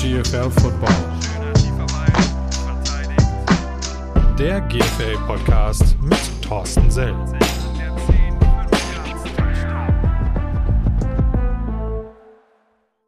GFL Football. Der GFL Podcast mit Thorsten Sell.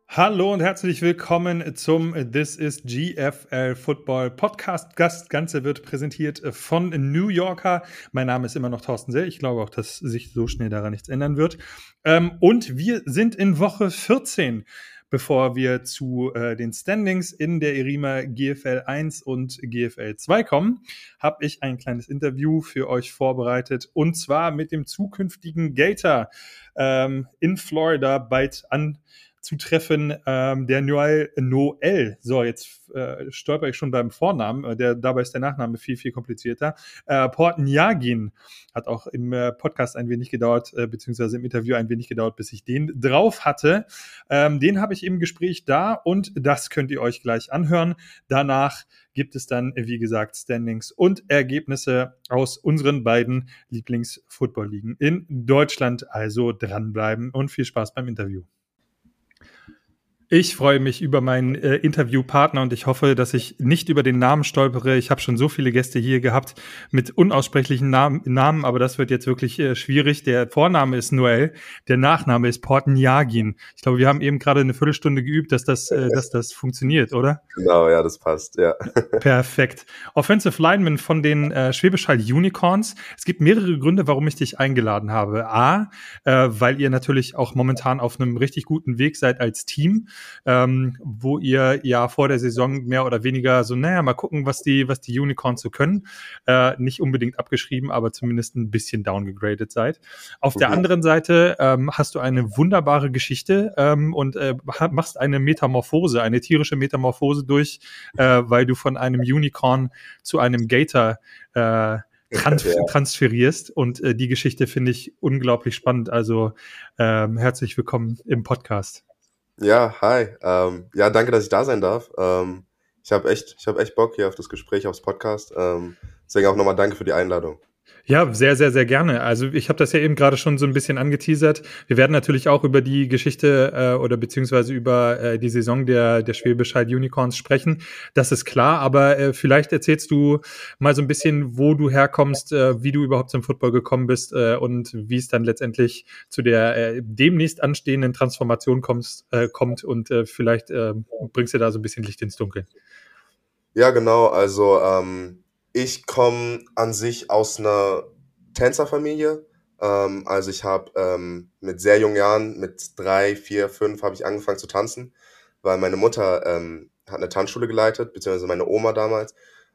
Hallo und herzlich willkommen zum This is GFL Football Podcast. Gast Ganze wird präsentiert von New Yorker. Mein Name ist immer noch Thorsten Sell. Ich glaube auch, dass sich so schnell daran nichts ändern wird. Ähm, und wir sind in Woche 14 bevor wir zu äh, den Standings in der Erima GFL 1 und GFL 2 kommen, habe ich ein kleines Interview für euch vorbereitet und zwar mit dem zukünftigen Gator ähm, in Florida bald an zu treffen, ähm, der Noel, Noel, so jetzt äh, stolper ich schon beim Vornamen, äh, der, dabei ist der Nachname viel, viel komplizierter. Äh, Portniagin hat auch im äh, Podcast ein wenig gedauert, äh, beziehungsweise im Interview ein wenig gedauert, bis ich den drauf hatte. Ähm, den habe ich im Gespräch da und das könnt ihr euch gleich anhören. Danach gibt es dann, wie gesagt, Standings und Ergebnisse aus unseren beiden Lieblings-Football-Ligen in Deutschland. Also dranbleiben und viel Spaß beim Interview. Ich freue mich über meinen äh, Interviewpartner und ich hoffe, dass ich nicht über den Namen stolpere. Ich habe schon so viele Gäste hier gehabt mit unaussprechlichen Namen, Namen aber das wird jetzt wirklich äh, schwierig. Der Vorname ist Noel, der Nachname ist Portenjagin. Ich glaube, wir haben eben gerade eine Viertelstunde geübt, dass das, äh, dass das funktioniert, oder? Genau, ja, das passt, ja. Perfekt. Offensive Lineman von den äh, Schwäbisch Hall Unicorns. Es gibt mehrere Gründe, warum ich dich eingeladen habe. A, äh, weil ihr natürlich auch momentan auf einem richtig guten Weg seid als Team ähm, wo ihr ja vor der Saison mehr oder weniger so, naja, mal gucken, was die, was die Unicorns so können. Äh, nicht unbedingt abgeschrieben, aber zumindest ein bisschen downgegradet seid. Auf mhm. der anderen Seite ähm, hast du eine wunderbare Geschichte ähm, und äh, machst eine Metamorphose, eine tierische Metamorphose durch, äh, weil du von einem Unicorn zu einem Gator äh, trans ja. transferierst. Und äh, die Geschichte finde ich unglaublich spannend. Also ähm, herzlich willkommen im Podcast. Ja, hi. Ähm, ja, danke, dass ich da sein darf. Ähm, ich habe echt, ich habe echt Bock hier auf das Gespräch, aufs Podcast. Ähm, deswegen auch nochmal danke für die Einladung. Ja, sehr, sehr, sehr gerne. Also ich habe das ja eben gerade schon so ein bisschen angeteasert. Wir werden natürlich auch über die Geschichte äh, oder beziehungsweise über äh, die Saison der, der Schwäbisch Hall Unicorns sprechen. Das ist klar, aber äh, vielleicht erzählst du mal so ein bisschen, wo du herkommst, äh, wie du überhaupt zum Football gekommen bist äh, und wie es dann letztendlich zu der äh, demnächst anstehenden Transformation kommst, äh, kommt und äh, vielleicht äh, bringst du da so ein bisschen Licht ins Dunkel. Ja, genau. Also ähm ich komme an sich aus einer Tänzerfamilie. Ähm, also ich habe ähm, mit sehr jungen Jahren, mit drei, vier, fünf, habe ich angefangen zu tanzen, weil meine Mutter ähm, hat eine Tanzschule geleitet, beziehungsweise meine Oma damals.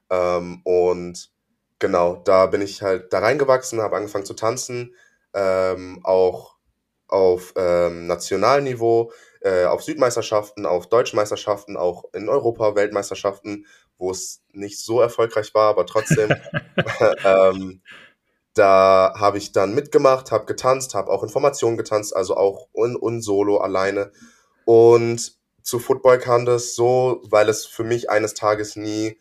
Ähm, und genau, da bin ich halt da reingewachsen, habe angefangen zu tanzen, ähm, auch auf ähm, Nationalniveau, äh, auf Südmeisterschaften, auf Deutschmeisterschaften, auch in Europa, Weltmeisterschaften wo es nicht so erfolgreich war, aber trotzdem. ähm, da habe ich dann mitgemacht, habe getanzt, habe auch Informationen getanzt, also auch un, un solo alleine. Und zu Football kam das so, weil es für mich eines Tages nie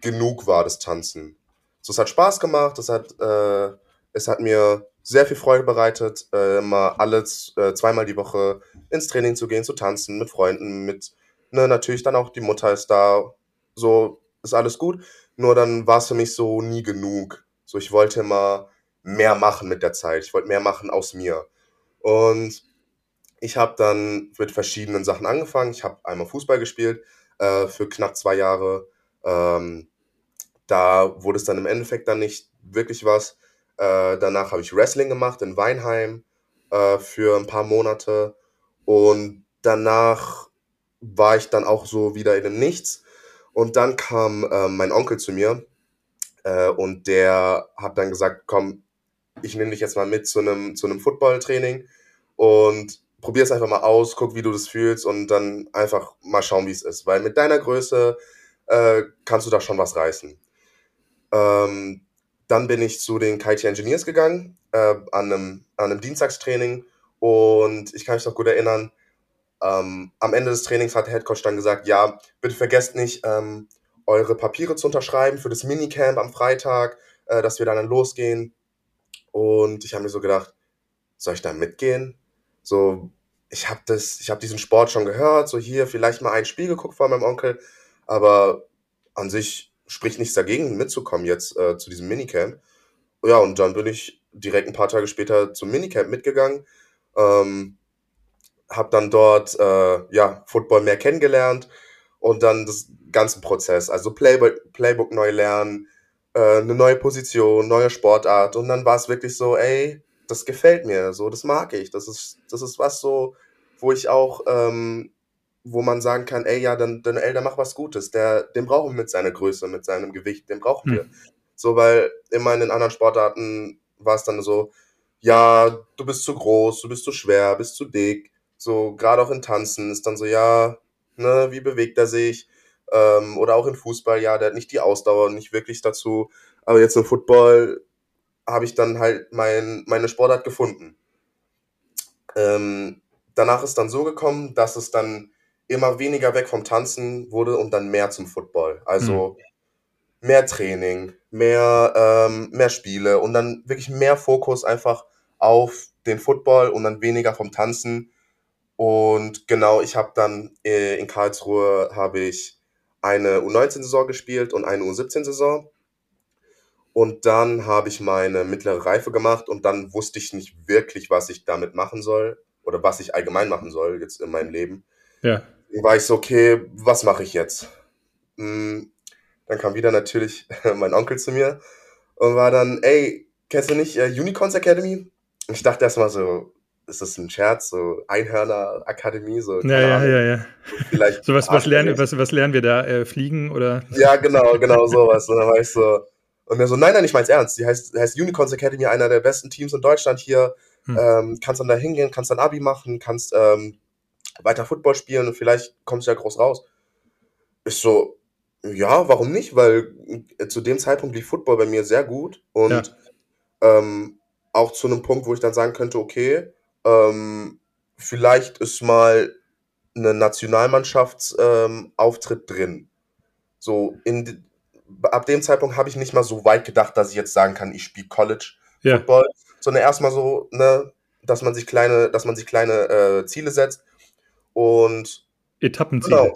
genug war, das Tanzen. So, es hat Spaß gemacht, es hat, äh, es hat mir sehr viel Freude bereitet, äh, immer alles äh, zweimal die Woche ins Training zu gehen, zu tanzen, mit Freunden, mit, ne, natürlich dann auch die Mutter ist da, so ist alles gut. Nur dann war es für mich so nie genug. So, ich wollte immer mehr machen mit der Zeit. Ich wollte mehr machen aus mir. Und ich habe dann mit verschiedenen Sachen angefangen. Ich habe einmal Fußball gespielt äh, für knapp zwei Jahre. Ähm, da wurde es dann im Endeffekt dann nicht wirklich was. Äh, danach habe ich Wrestling gemacht in Weinheim äh, für ein paar Monate. Und danach war ich dann auch so wieder in dem Nichts und dann kam äh, mein Onkel zu mir äh, und der hat dann gesagt, komm, ich nehme dich jetzt mal mit zu einem zu einem Footballtraining und probier es einfach mal aus, guck, wie du das fühlst und dann einfach mal schauen, wie es ist. Weil mit deiner Größe äh, kannst du da schon was reißen. Ähm, dann bin ich zu den KIT Engineers gegangen, äh, an, einem, an einem Dienstagstraining und ich kann mich noch gut erinnern, ähm, am Ende des Trainings hat der Headcoach dann gesagt, ja, bitte vergesst nicht, ähm, eure Papiere zu unterschreiben für das Minicamp am Freitag, äh, dass wir dann, dann losgehen. Und ich habe mir so gedacht, soll ich da mitgehen? So, ich habe das, ich habe diesen Sport schon gehört, so hier vielleicht mal ein Spiel geguckt von meinem Onkel, aber an sich spricht nichts dagegen, mitzukommen jetzt äh, zu diesem Minicamp. Ja, und dann bin ich direkt ein paar Tage später zum Minicamp mitgegangen, ähm, habe dann dort äh, ja Football mehr kennengelernt und dann das ganze Prozess, also Playbook, Playbook neu lernen, äh, eine neue Position, neue Sportart. Und dann war es wirklich so, ey, das gefällt mir, so, das mag ich, das ist, das ist was so, wo ich auch, ähm, wo man sagen kann, ey, ja, dann, dann, ey, der macht was Gutes, der, den brauchen wir mit seiner Größe, mit seinem Gewicht, den brauchen wir. Hm. So, weil immer in den anderen Sportarten war es dann so, ja, du bist zu groß, du bist zu schwer, bist zu dick, so, gerade auch in Tanzen ist dann so, ja, ne, wie bewegt er sich, ähm, oder auch in Fußball, ja, der hat nicht die Ausdauer, nicht wirklich dazu, aber jetzt im Football habe ich dann halt mein, meine Sportart gefunden. Ähm, danach ist dann so gekommen, dass es dann immer weniger weg vom Tanzen wurde und dann mehr zum Football. Also mhm. mehr Training, mehr, ähm, mehr Spiele und dann wirklich mehr Fokus einfach auf den Football und dann weniger vom Tanzen. Und genau, ich habe dann äh, in Karlsruhe habe ich eine U19-Saison gespielt und eine U17-Saison. Und dann habe ich meine mittlere Reife gemacht und dann wusste ich nicht wirklich, was ich damit machen soll oder was ich allgemein machen soll jetzt in meinem Leben. Ja. Dann war ich so, okay, was mache ich jetzt? Hm, dann kam wieder natürlich mein Onkel zu mir und war dann, ey, kennst du nicht äh, Unicorns Academy? Und ich dachte erstmal so, ist das ein Scherz, so Einhörner Akademie, so. Ja, ja, ja, ja. Vielleicht so was, was lernen, was, was lernen wir da? Äh, fliegen oder? Ja, genau, genau sowas. Und dann war ich so, und er so, nein, nein, ich mein's ernst. Die heißt, heißt Unicorns Academy, einer der besten Teams in Deutschland hier. Hm. Ähm, kannst dann da hingehen, kannst dann Abi machen, kannst ähm, weiter Football spielen und vielleicht kommst du ja groß raus. Ist so, ja, warum nicht? Weil äh, zu dem Zeitpunkt lief Football bei mir sehr gut und ja. ähm, auch zu einem Punkt, wo ich dann sagen könnte, okay, ähm, vielleicht ist mal eine Nationalmannschaftsauftritt ähm, drin. So in ab dem Zeitpunkt habe ich nicht mal so weit gedacht, dass ich jetzt sagen kann, ich spiele College ja. Football, sondern erstmal so, ne, dass man sich kleine, dass man sich kleine äh, Ziele setzt und Etappenziele. Genau,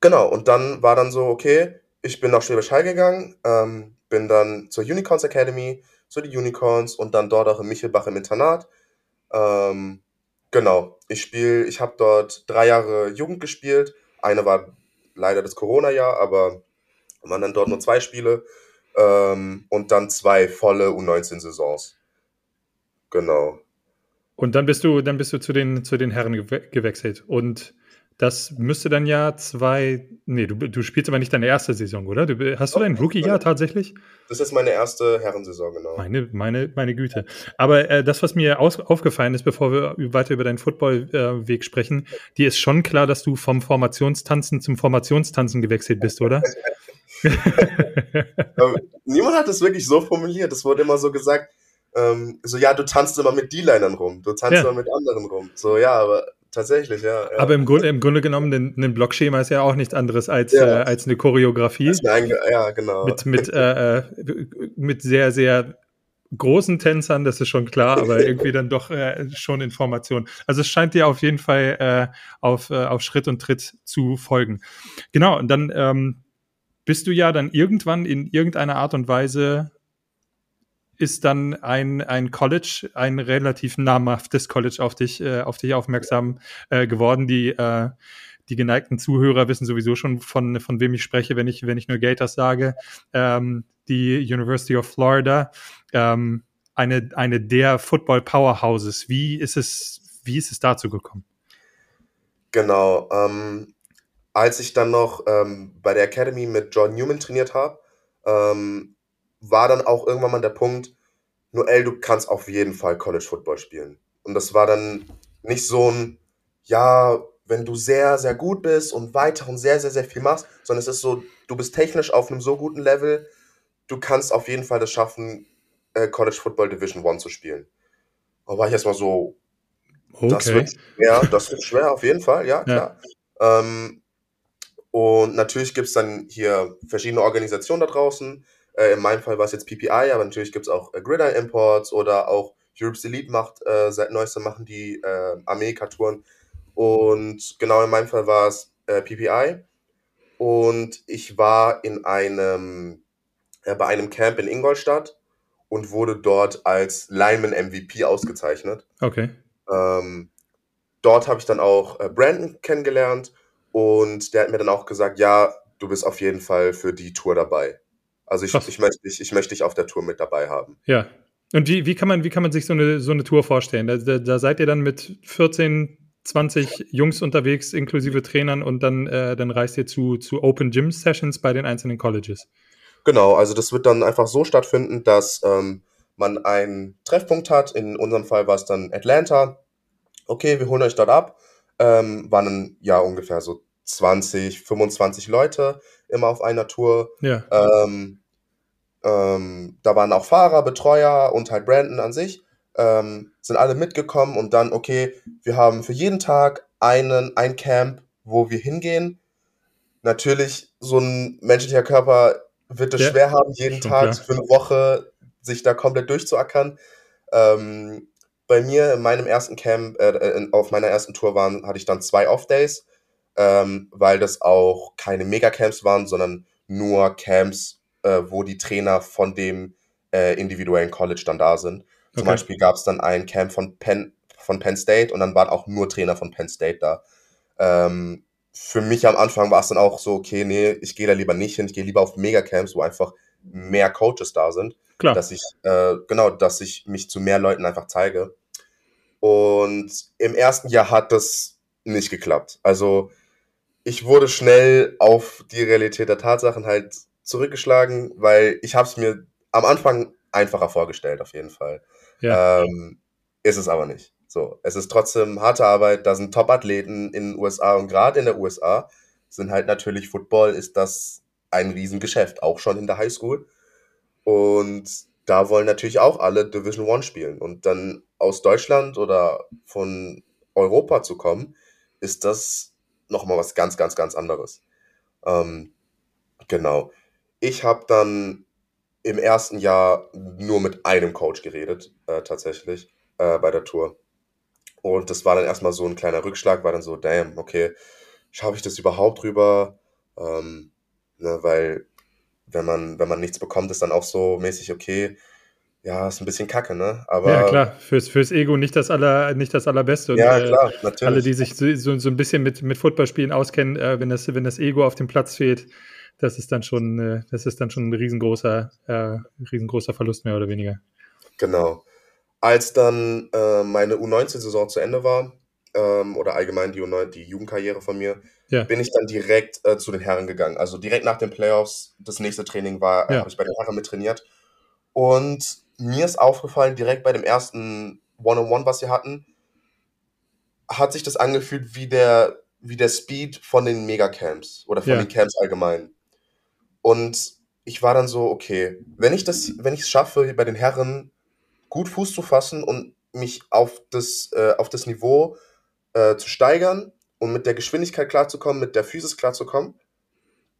genau. Und dann war dann so, okay, ich bin nach Schwäbisch Hall gegangen, ähm, bin dann zur Unicorns Academy, zu die Unicorns und dann dort auch in Michelbach im Internat. Ähm, genau, ich spiele, ich habe dort drei Jahre Jugend gespielt. Eine war leider das Corona-Jahr, aber waren dann dort nur zwei Spiele ähm, und dann zwei volle U19-Saisons. Genau. Und dann bist du, dann bist du zu den, zu den Herren gewechselt. Und das müsste dann ja zwei. Nee, du, du spielst aber nicht deine erste Saison, oder? Du, hast du dein Rookie-Jahr tatsächlich? Das ist meine erste Herrensaison, genau. Meine, meine, meine Güte. Aber äh, das, was mir aus, aufgefallen ist, bevor wir weiter über deinen Footballweg äh, sprechen, dir ist schon klar, dass du vom Formationstanzen zum Formationstanzen gewechselt bist, oder? Niemand hat es wirklich so formuliert. Es wurde immer so gesagt, ähm, so ja, du tanzt immer mit D-Linern rum, du tanzt ja. immer mit anderen rum. So ja, aber tatsächlich, ja. ja. Aber im Grunde, im Grunde genommen, ein, ein Blockschema ist ja auch nichts anderes als, ja. äh, als eine Choreografie. Eine, ja, genau. Mit, mit, äh, äh, mit sehr, sehr großen Tänzern, das ist schon klar, aber irgendwie dann doch äh, schon Information. Also es scheint dir auf jeden Fall äh, auf, äh, auf Schritt und Tritt zu folgen. Genau, und dann ähm, bist du ja dann irgendwann in irgendeiner Art und Weise ist dann ein, ein College, ein relativ namhaftes College auf dich, äh, auf dich aufmerksam äh, geworden. Die, äh, die geneigten Zuhörer wissen sowieso schon, von, von wem ich spreche, wenn ich, wenn ich nur Gators sage. Ähm, die University of Florida, ähm, eine, eine der Football Powerhouses. Wie ist es, wie ist es dazu gekommen? Genau. Ähm, als ich dann noch ähm, bei der Academy mit John Newman trainiert habe, ähm, war dann auch irgendwann mal der Punkt, Noel, du kannst auf jeden Fall College Football spielen. Und das war dann nicht so ein, ja, wenn du sehr, sehr gut bist und weiter und sehr, sehr, sehr viel machst, sondern es ist so, du bist technisch auf einem so guten Level, du kannst auf jeden Fall das schaffen, äh, College Football Division One zu spielen. Da war ich erstmal so, okay. das wird, ja, das wird schwer, auf jeden Fall, ja, klar. Ja. Ähm, und natürlich gibt es dann hier verschiedene Organisationen da draußen. Äh, in meinem Fall war es jetzt PPI, aber natürlich gibt es auch äh, Gridiron Imports oder auch Europe's Elite macht äh, seit neuestem machen die äh, Amerika-Touren. Und genau in meinem Fall war es äh, PPI. Und ich war in einem, äh, bei einem Camp in Ingolstadt und wurde dort als Lineman MVP ausgezeichnet. Okay. Ähm, dort habe ich dann auch äh, Brandon kennengelernt und der hat mir dann auch gesagt, ja, du bist auf jeden Fall für die Tour dabei. Also ich, ich, möchte, dich, ich möchte dich auf der Tour mit dabei haben. Ja. Und wie, wie, kann, man, wie kann man sich so eine, so eine Tour vorstellen? Da, da, da seid ihr dann mit 14, 20 Jungs unterwegs, inklusive Trainern, und dann, äh, dann reist ihr zu, zu Open Gym Sessions bei den einzelnen Colleges. Genau, also das wird dann einfach so stattfinden, dass ähm, man einen Treffpunkt hat. In unserem Fall war es dann Atlanta. Okay, wir holen euch dort ab. Ähm, waren ja ungefähr so 20, 25 Leute immer auf einer Tour. Ja. Ähm, ähm, da waren auch Fahrer, Betreuer und halt Brandon an sich. Ähm, sind alle mitgekommen und dann, okay, wir haben für jeden Tag einen, ein Camp, wo wir hingehen. Natürlich, so ein menschlicher Körper wird es ja, schwer haben, jeden Tag klar. für eine Woche sich da komplett durchzuackern. Ähm, bei mir in meinem ersten Camp, äh, auf meiner ersten Tour waren, hatte ich dann zwei Off-Days ähm, weil das auch keine Megacamps waren, sondern nur Camps, äh, wo die Trainer von dem äh, individuellen College dann da sind. Zum okay. Beispiel gab es dann ein Camp von Penn, von Penn State und dann waren auch nur Trainer von Penn State da. Ähm, für mich am Anfang war es dann auch so, okay, nee, ich gehe da lieber nicht hin, ich gehe lieber auf Megacamps, wo einfach mehr Coaches da sind. Klar. Dass ich, äh, genau, dass ich mich zu mehr Leuten einfach zeige. Und im ersten Jahr hat das nicht geklappt. Also ich wurde schnell auf die Realität der Tatsachen halt zurückgeschlagen, weil ich habe es mir am Anfang einfacher vorgestellt, auf jeden Fall. Ja. Ähm, ist es aber nicht. So, es ist trotzdem harte Arbeit. Da sind Top-Athleten in den USA und gerade in der USA sind halt natürlich Football ist das ein Riesengeschäft, auch schon in der Highschool. Und da wollen natürlich auch alle Division One spielen. Und dann aus Deutschland oder von Europa zu kommen, ist das nochmal was ganz, ganz, ganz anderes. Ähm, genau. Ich habe dann im ersten Jahr nur mit einem Coach geredet, äh, tatsächlich, äh, bei der Tour. Und das war dann erstmal so ein kleiner Rückschlag, war dann so, damn, okay, schaffe ich das überhaupt rüber? Ähm, ne, weil wenn man, wenn man nichts bekommt, ist dann auch so mäßig, okay, ja, ist ein bisschen kacke, ne? Aber ja, klar, fürs, fürs Ego nicht das, aller, nicht das Allerbeste. Und, ja, äh, klar, natürlich. Alle, die sich so, so, ein bisschen mit, mit Footballspielen auskennen, äh, wenn, das, wenn das Ego auf dem Platz fehlt, das ist dann schon, äh, das ist dann schon ein riesengroßer, äh, riesengroßer Verlust, mehr oder weniger. Genau. Als dann äh, meine U19-Saison zu Ende war, ähm, oder allgemein die, U9, die Jugendkarriere von mir, ja. bin ich dann direkt äh, zu den Herren gegangen. Also direkt nach den Playoffs, das nächste Training war, ja. habe ich bei den Herren mit trainiert. Und mir ist aufgefallen, direkt bei dem ersten One-on-One, was sie hatten, hat sich das angefühlt wie der, wie der Speed von den Megacamps oder von ja. den Camps allgemein. Und ich war dann so, okay, wenn ich das, wenn ich es schaffe, bei den Herren gut Fuß zu fassen und mich auf das, äh, auf das Niveau äh, zu steigern und mit der Geschwindigkeit klarzukommen, mit der Physis klarzukommen,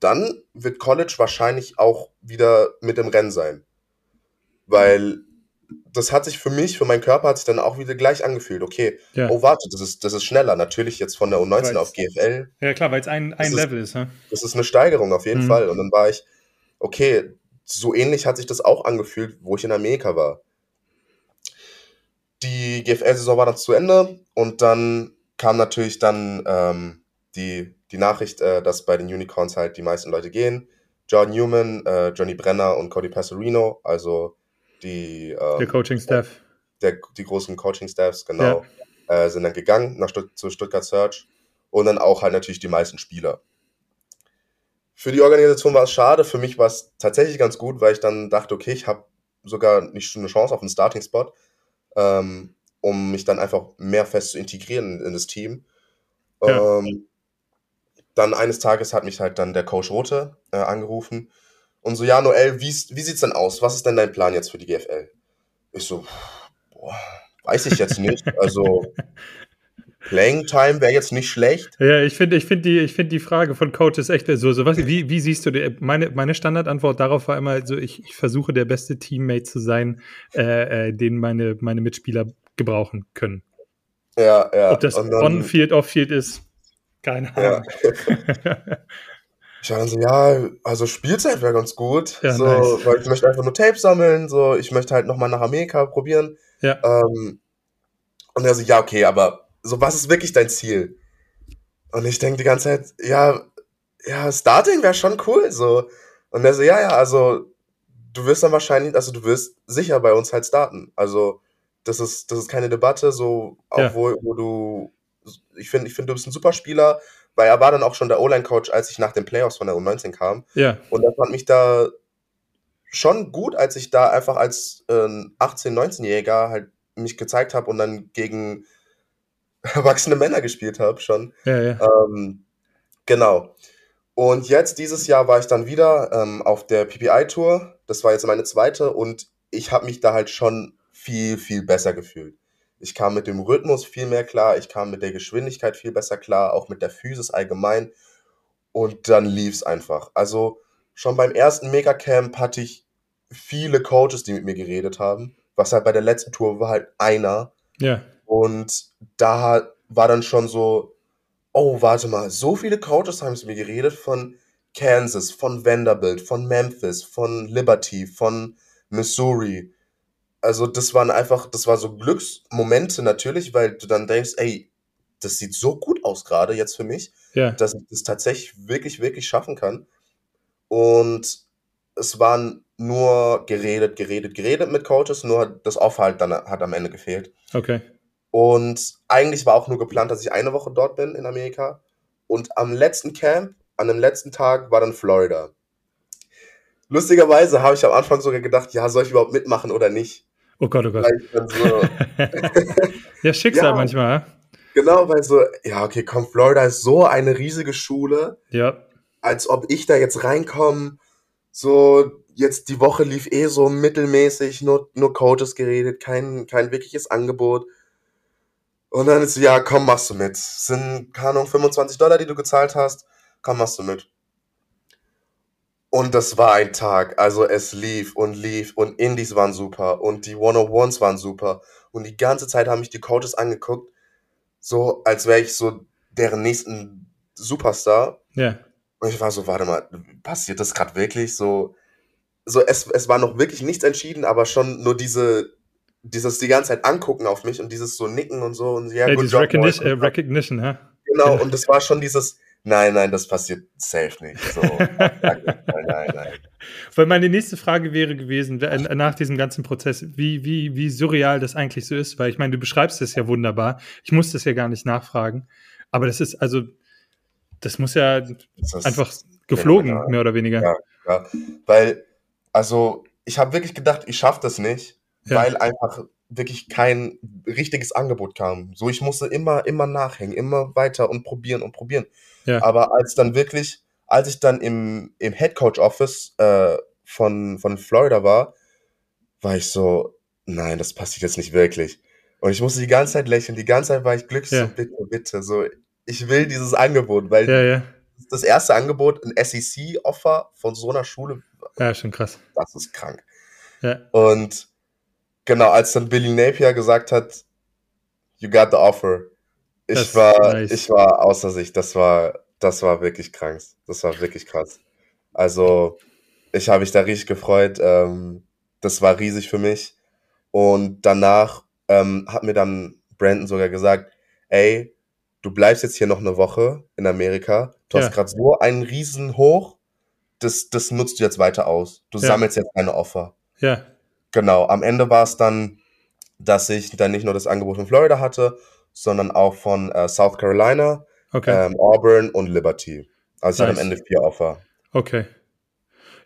dann wird College wahrscheinlich auch wieder mit im Rennen sein. Weil das hat sich für mich, für meinen Körper hat sich dann auch wieder gleich angefühlt. Okay, ja. oh warte, das ist, das ist schneller. Natürlich jetzt von der U19 weil's, auf GFL. Ja klar, weil es ein, ein Level ist. Ne? Das ist eine Steigerung auf jeden mhm. Fall. Und dann war ich, okay, so ähnlich hat sich das auch angefühlt, wo ich in Amerika war. Die GFL-Saison war dann zu Ende und dann kam natürlich dann ähm, die, die Nachricht, äh, dass bei den Unicorns halt die meisten Leute gehen. John Newman, äh, Johnny Brenner und Cody Passerino, also die, ähm, der Coaching-Staff. Der, die großen Coaching-Staffs, genau, ja. äh, sind dann gegangen nach Stutt zu Stuttgart Search und dann auch halt natürlich die meisten Spieler. Für die Organisation war es schade, für mich war es tatsächlich ganz gut, weil ich dann dachte, okay, ich habe sogar nicht schon eine Chance auf einen Starting-Spot, ähm, um mich dann einfach mehr fest zu integrieren in, in das Team. Ja. Ähm, dann eines Tages hat mich halt dann der Coach Rote äh, angerufen und so, ja, Noel, wie, wie sieht's denn aus? Was ist denn dein Plan jetzt für die GFL? Ich so, boah, weiß ich jetzt nicht. Also, Playing Time wäre jetzt nicht schlecht. Ja, ich finde ich find die, ich find die Frage von Coaches echt so, so was, wie, wie siehst du die, meine, meine Standardantwort darauf war immer so, ich, ich versuche der beste Teammate zu sein, äh, äh, den meine, meine Mitspieler gebrauchen können. Ja, ja. Ob das On-Field, Off-Field ist, keine Ahnung. Ja. ich war dann so, ja, also Spielzeit wäre ganz gut. Ja, so, nice. weil ich möchte einfach nur Tape sammeln, so, ich möchte halt nochmal nach Amerika probieren. Ja. Ähm, und er so, ja, okay, aber so, was ist wirklich dein Ziel? Und ich denke die ganze Zeit, ja, ja, Starting wäre schon cool, so. Und er so, ja, ja, also, du wirst dann wahrscheinlich, also du wirst sicher bei uns halt starten. Also, das ist, das ist keine Debatte, so, auch Ja. wo, wo du, ich finde, ich finde, du bist ein super Spieler, weil er war dann auch schon der O-Line-Coach, als ich nach den Playoffs von der U19 kam. Ja, Und er fand mich da schon gut, als ich da einfach als äh, 18-, 19-Jähriger halt mich gezeigt habe und dann gegen erwachsene Männer gespielt habe schon. ja, ja. Ähm, genau. Und jetzt, dieses Jahr, war ich dann wieder ähm, auf der PPI-Tour. Das war jetzt meine zweite und ich habe mich da halt schon viel, viel besser gefühlt. Ich kam mit dem Rhythmus viel mehr klar, ich kam mit der Geschwindigkeit viel besser klar, auch mit der Physis allgemein. Und dann lief's einfach. Also schon beim ersten Megacamp hatte ich viele Coaches, die mit mir geredet haben. Was halt bei der letzten Tour war halt einer. ja. Und da war dann schon so, oh, warte mal, so viele Coaches haben mit mir geredet von Kansas, von Vanderbilt, von Memphis, von Liberty, von Missouri. Also das waren einfach, das war so Glücksmomente natürlich, weil du dann denkst, ey, das sieht so gut aus gerade jetzt für mich, Ja, dass ich das tatsächlich wirklich, wirklich schaffen kann. Und es waren nur geredet, geredet, geredet mit Coaches, nur das Aufhalt dann hat am Ende gefehlt. okay. Und eigentlich war auch nur geplant, dass ich eine Woche dort bin in Amerika. Und am letzten Camp, an dem letzten Tag, war dann Florida. Lustigerweise habe ich am Anfang sogar gedacht, ja, soll ich überhaupt mitmachen oder nicht? Oh Gott, oh Gott. So, ja, Schicksal Ja. manchmal, genau, weil so, ja, okay, komm, Florida ist so eine riesige Schule, Ja, als ob ich da jetzt reinkomme. So, jetzt die Woche lief eh so mittelmäßig, nur, nur Coaches geredet, kein, kein wirkliches Angebot. Und dann ist so, ja, komm, machst du mit. Sind, keine Ahnung, 25 Dollar, die du gezahlt hast. Komm, machst du mit. Und das war ein Tag. Also es lief und lief und Indies waren super und die 101s waren super. Und die ganze Zeit haben mich die Coaches angeguckt, so als wäre ich so deren nächsten Superstar. ja. Und ich war so, warte mal, passiert das gerade wirklich? So, so es, es war noch wirklich nichts entschieden, aber schon nur diese, dieses die ganze Zeit angucken auf mich und dieses so nicken und so und ja, ja good dieses job, Recognition, äh, Recognition, ja? Genau, und das war schon dieses, nein, nein, das passiert safe nicht. So, nein, nein, nein. Weil meine nächste Frage wäre gewesen, äh, nach diesem ganzen Prozess, wie, wie, wie surreal das eigentlich so ist, weil ich meine, du beschreibst es ja wunderbar. Ich muss das ja gar nicht nachfragen. Aber das ist, also, das muss ja Das einfach geflogen, phänomenal. mehr oder weniger. Ja. Ja, weil, also, ich habe wirklich gedacht, ich schaffe das nicht, Ja. weil einfach wirklich kein richtiges Angebot kam. So, ich musste immer, immer nachhängen, immer weiter und probieren und probieren. Ja. Aber als dann wirklich, als ich dann im, im Head Coach Office äh, von, von Florida war, war ich so, nein, das passiert jetzt nicht wirklich. Und ich musste die ganze Zeit lächeln, die ganze Zeit war ich glücklich, Ja. so bitte, bitte, so, ich will dieses Angebot, weil Ja, ja. das erste Angebot, ein SEC-Offer von so einer Schule, Ja, schon krass. das ist krank. Ja, Und genau, als dann Billy Napier gesagt hat, you got the offer, ich Das war, nice. ich war außer sich. Das war, das war wirklich krank. Das war wirklich krass. Also, ich habe mich da richtig gefreut. Ähm, das war riesig für mich. Und danach ähm, hat mir dann Brandon sogar gesagt, ey, du bleibst jetzt hier noch eine Woche in Amerika. Du Ja. hast gerade so einen riesen Hoch. Das, das nutzt du jetzt weiter aus. Du Ja. sammelst jetzt deine Offer. ja, Genau, am Ende war es dann, dass ich dann nicht nur das Angebot von Florida hatte, sondern auch von äh, South Carolina, okay. ähm, Auburn und Liberty. Also Nice. am Ende vier Offer. Okay.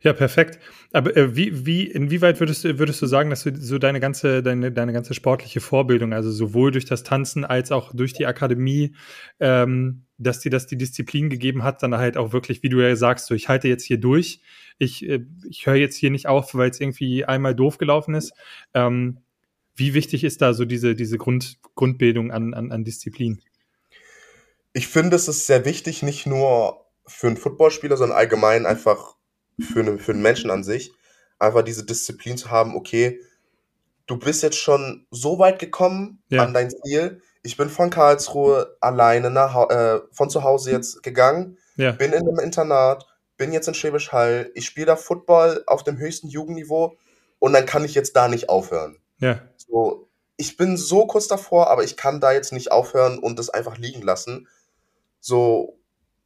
Ja, perfekt. Aber äh, wie, wie, inwieweit würdest du, würdest du sagen, dass du so deine ganze, deine, deine ganze sportliche Vorbildung, also sowohl durch das Tanzen als auch durch die Akademie, ähm, dass dir das die Disziplin gegeben hat, dann halt auch wirklich, wie du ja sagst, so ich halte jetzt hier durch, ich, äh, ich höre jetzt hier nicht auf, weil es irgendwie einmal doof gelaufen ist. Ähm, wie wichtig ist da so diese, diese Grund, Grundbildung an, an, an Disziplin? ich finde, es ist sehr wichtig, nicht nur für einen Footballspieler, sondern allgemein einfach für, einen, für einen Menschen an sich, einfach diese Disziplin zu haben, okay, du bist jetzt schon so weit gekommen ja. an dein Ziel. Ich bin von Karlsruhe alleine nach, äh, von zu Hause jetzt gegangen, ja. bin in einem Internat, bin jetzt in Schwäbisch Hall, ich spiele da Football auf dem höchsten Jugendniveau und dann kann ich jetzt da nicht aufhören. Ja. So, ich bin so kurz davor, aber ich kann da jetzt nicht aufhören und das einfach liegen lassen. So,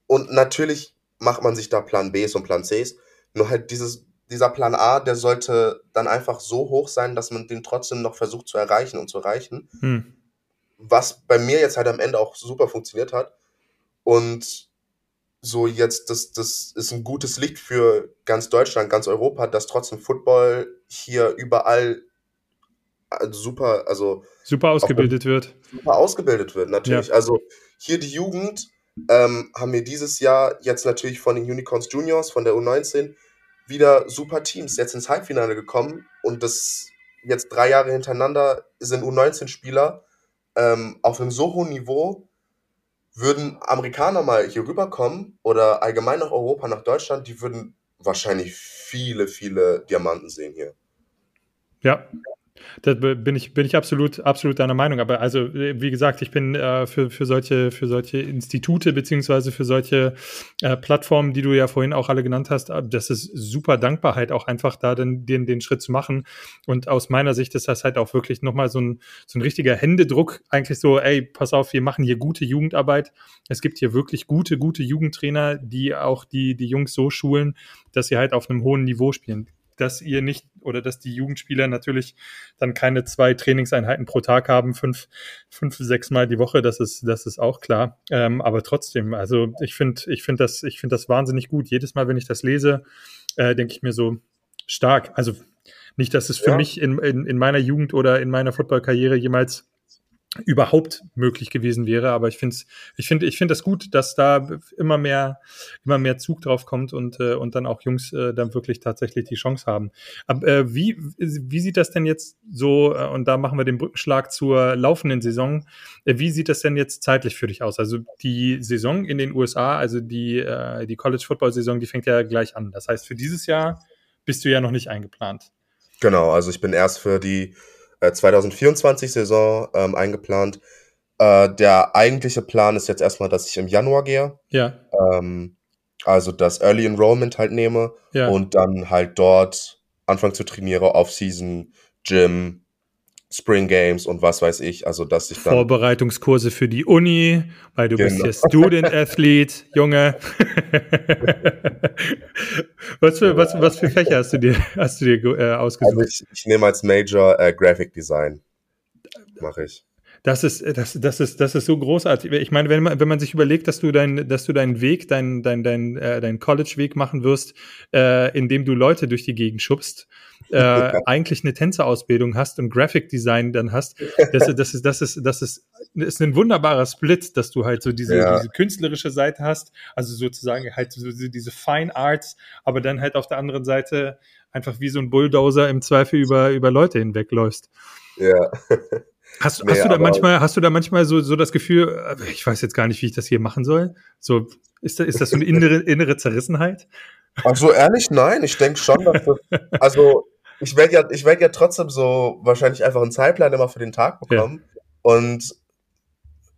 und natürlich macht man sich da Plan Bs und Plan Cs, nur halt dieses dieser Plan A, der sollte dann einfach so hoch sein, dass man den trotzdem noch versucht zu erreichen und zu erreichen. Hm. Was bei mir jetzt halt am Ende auch super funktioniert hat. Und so jetzt, das, das ist ein gutes Licht für ganz Deutschland, ganz Europa, dass trotzdem Football hier überall super, also super ausgebildet wird. Super ausgebildet wird, natürlich. Ja. Also hier die Jugend ähm, haben wir dieses Jahr jetzt natürlich von den Unicorns Juniors, von der U19, wieder super Teams jetzt ins Halbfinale gekommen und das jetzt drei Jahre hintereinander sind U19-Spieler ähm, auf einem so hohen Niveau. Würden Amerikaner mal hier rüberkommen oder allgemein nach Europa, nach Deutschland, die würden wahrscheinlich viele, viele Diamanten sehen hier. Ja, da bin ich, bin ich absolut, absolut deiner Meinung. Aber also, wie gesagt, ich bin äh, für, für, solche, für solche Institute beziehungsweise für solche äh, Plattformen, die du ja vorhin auch alle genannt hast, äh, das ist super Dankbarheit, auch einfach da den, den, den Schritt zu machen. Und aus meiner Sicht ist das halt auch wirklich nochmal so ein, so ein richtiger Händedruck, eigentlich so, ey, pass auf, wir machen hier gute Jugendarbeit. Es gibt hier wirklich gute, gute Jugendtrainer, die auch die, die Jungs so schulen, dass sie halt auf einem hohen Niveau spielen dass ihr nicht oder dass die Jugendspieler natürlich dann keine zwei Trainingseinheiten pro Tag haben, fünf, fünf, sechs Mal die Woche, das ist, das ist auch klar. Ähm, aber trotzdem, also ich finde, ich finde das, ich finde das wahnsinnig gut. Jedes Mal, wenn ich das lese, äh, denke ich mir so stark. Also nicht, dass es für ja. mich in, in, in meiner Jugend oder in meiner Footballkarriere jemals überhaupt möglich gewesen wäre. Aber ich finde ich finde, ich finde das gut, dass da immer mehr, immer mehr Zug drauf kommt und, äh, und dann auch Jungs äh, dann wirklich tatsächlich die Chance haben. Aber äh, wie, wie sieht das denn jetzt so, äh, und da machen wir den Brückenschlag zur laufenden Saison, äh, wie sieht das denn jetzt zeitlich für dich aus? Also die Saison in den USA, also die, äh, die College Football Saison, die fängt ja gleich an. Das heißt, für dieses Jahr bist du ja noch nicht eingeplant. Genau, also ich bin erst für die 2024-Saison äh, ähm, eingeplant. Äh, der eigentliche Plan ist jetzt erstmal, dass ich im Januar gehe. Ja. Ähm, also das Early Enrollment halt nehme ja. und dann halt dort anfangen zu trainieren, Off-Season, Gym, Spring Games und was weiß ich, also dass ich dann Vorbereitungskurse für die Uni, weil du genau. bist ja Student Athlete, Junge. was, für, was, was für Fächer hast du dir, hast du dir äh, ausgesucht? Also ich, ich nehme als Major äh, Graphic Design. Mache ich. Das ist, das, das ist, das ist so großartig. Ich meine, wenn man, wenn man sich überlegt, dass du dein, dass du deinen Weg, deinen, dein, dein, äh, dein College-Weg machen wirst, äh, indem du Leute durch die Gegend schubst, äh, eigentlich eine Tänzerausbildung hast und Graphic Design dann hast, das, das ist, das ist, das ist, das ist ein wunderbarer Split, dass du halt so diese, ja. diese künstlerische Seite hast, also sozusagen halt so diese Fine Arts, aber dann halt auf der anderen Seite einfach wie so ein Bulldozer im Zweifel über, über Leute hinwegläufst. Ja. Hast, nee, hast du da manchmal, hast du da manchmal so, so das Gefühl, äh, ich weiß jetzt gar nicht, wie ich das hier machen soll? So, ist, da, ist das so eine innere, innere Zerrissenheit? Ach so, ehrlich, nein. Ich denke schon, dass das, also, ich werde ja, ich werde ja trotzdem so wahrscheinlich einfach einen Zeitplan immer für den Tag bekommen. Ja. Und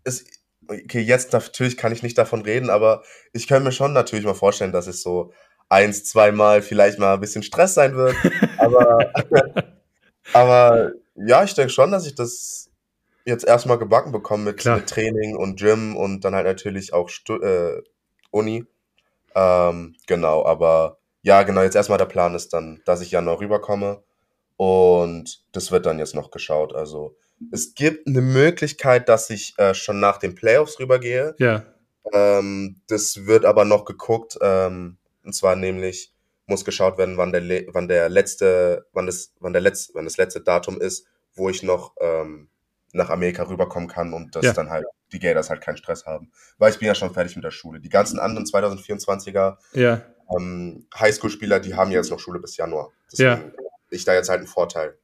es, okay, jetzt natürlich kann ich nicht davon reden, aber ich kann mir schon natürlich mal vorstellen, dass es so eins, zweimal vielleicht mal ein bisschen Stress sein wird. aber, aber ja, ich denke schon, dass ich das jetzt erstmal gebacken bekomme mit, mit, Training und Gym und dann halt natürlich auch Stu äh, Uni. Ähm, genau, aber ja, genau, jetzt erstmal der Plan ist dann, dass ich Januar rüberkomme und das wird dann jetzt noch geschaut. Also es gibt eine Möglichkeit, dass ich äh, schon nach den Playoffs rübergehe. Ja. Ähm, das wird aber noch geguckt, ähm, und zwar nämlich muss geschaut werden, wann der, wann der letzte, wann das, wann der letzte, wann das letzte Datum ist, wo ich noch ähm, nach Amerika rüberkommen kann und dass ja. dann halt die Gators halt keinen Stress haben. Weil ich bin ja schon fertig mit der Schule. Die ganzen anderen 2024er ja. Ähm, Highschool-Spieler, die haben ja jetzt noch Schule bis Januar. Deswegen ja. ich da jetzt halt einen Vorteil.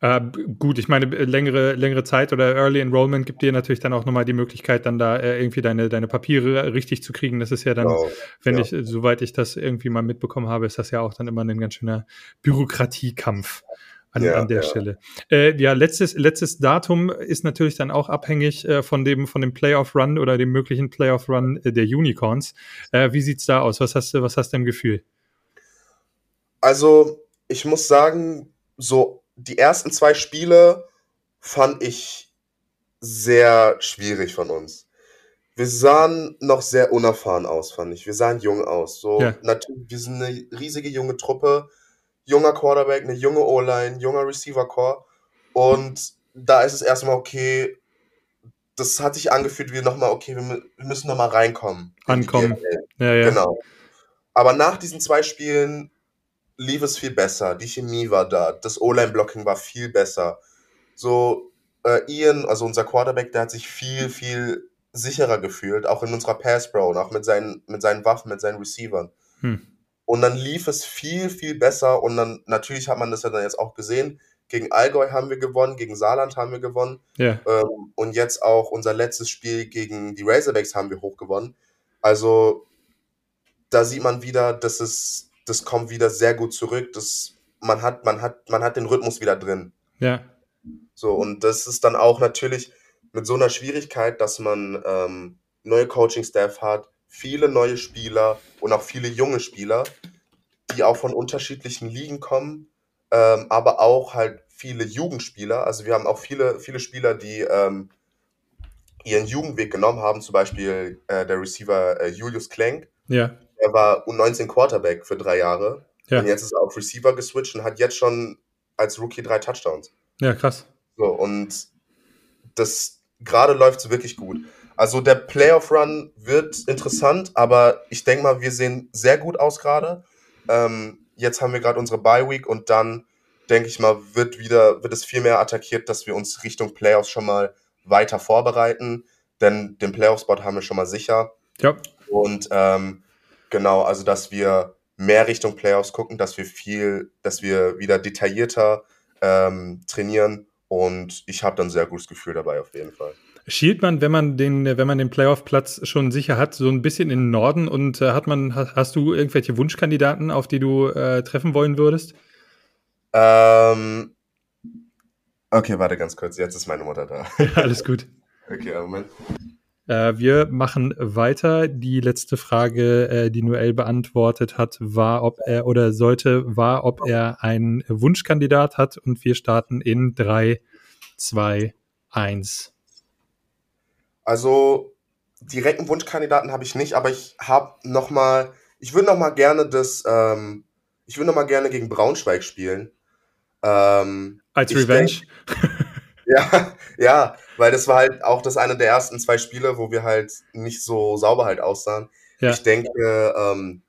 Äh, gut, ich meine, längere, längere Zeit oder Early Enrollment gibt dir natürlich dann auch nochmal die Möglichkeit, dann da äh, irgendwie deine, deine Papiere richtig zu kriegen. Das ist ja dann, genau. wenn ja. ich, soweit ich das irgendwie mal mitbekommen habe, ist das ja auch dann immer ein ganz schöner Bürokratiekampf an, ja, an der ja. Stelle. Äh, ja, letztes, letztes Datum ist natürlich dann auch abhängig äh, von dem, von dem Playoff-Run oder dem möglichen Playoff-Run äh, der Unicorns. Äh, wie sieht's da aus? Was hast du, was hast du im Gefühl? Also, ich muss sagen, so die ersten zwei Spiele fand ich sehr schwierig von uns. Wir sahen noch sehr unerfahren aus, fand ich. Wir sahen jung aus. So, ja. natürlich, wir sind eine riesige junge Truppe, junger Quarterback, eine junge O-Line, junger Receiver-Core. Und da ist es erstmal okay, das hat sich angefühlt wie nochmal, okay, wir, wir müssen nochmal reinkommen. Ankommen. Ja, ja. Genau. Aber nach diesen zwei Spielen lief es viel besser. Die Chemie war da. Das O-Line-Blocking war viel besser. So, äh, Ian, also unser Quarterback, der hat sich viel, viel sicherer gefühlt, auch in unserer Pass-Pro und auch mit seinen, mit seinen Waffen, mit seinen Receivern. Hm. Und dann lief es viel, viel besser. Und dann, natürlich hat man das ja dann jetzt auch gesehen. Gegen Allgäu haben wir gewonnen, gegen Saarland haben wir gewonnen. Yeah. Ähm, und jetzt auch unser letztes Spiel gegen die Razorbacks haben wir hochgewonnen. Also, da sieht man wieder, dass es das kommt wieder sehr gut zurück. Das, man, hat, man, hat, man hat den Rhythmus wieder drin. Ja. So, und das ist dann auch natürlich mit so einer Schwierigkeit, dass man ähm, neue Coaching-Staff hat, viele neue Spieler und auch viele junge Spieler, die auch von unterschiedlichen Ligen kommen, ähm, aber auch halt viele Jugendspieler. Also wir haben auch viele, viele Spieler, die ähm, ihren Jugendweg genommen haben, zum Beispiel äh, der Receiver äh, Julius Klenk. Ja. Er war U19 Quarterback für drei Jahre. Ja. Und jetzt ist er auf Receiver geswitcht und hat jetzt schon als Rookie drei Touchdowns. Ja, krass. So, und das gerade läuft es wirklich gut. Also der Playoff-Run wird interessant, aber ich denke mal, wir sehen sehr gut aus gerade. Ähm, jetzt haben wir gerade unsere Bye-Week und dann, denke ich mal, wird wieder, wird es viel mehr attackiert, dass wir uns Richtung Playoffs schon mal weiter vorbereiten. Denn den Playoff-Spot haben wir schon mal sicher. Ja. Und ähm, Genau, also dass wir mehr Richtung Playoffs gucken, dass wir viel, dass wir wieder detaillierter ähm, trainieren und ich habe dann ein sehr gutes Gefühl dabei auf jeden Fall. Schielt man, wenn man den, wenn man den Playoff-Platz schon sicher hat, so ein bisschen in den Norden und äh, hat man, hast du irgendwelche Wunschkandidaten, auf die du äh, treffen wollen würdest? Ähm, okay, warte ganz kurz, jetzt ist meine Mutter da. Ja, alles gut. okay, Moment. Äh, wir machen weiter. Die letzte Frage, äh, die Noel beantwortet hat, war, ob er oder sollte, war, ob er einen Wunschkandidat hat. Und wir starten in 3, 2, 1. Also direkten Wunschkandidaten habe ich nicht, aber ich habe noch mal, ich würde noch mal gerne das, ähm, ich würde noch mal gerne gegen Braunschweig spielen. Ähm, Als Revenge? Denk, ja, ja, weil das war halt auch das eine der ersten zwei Spiele, wo wir halt nicht so sauber halt aussahen. Ja. Ich denke, ähm,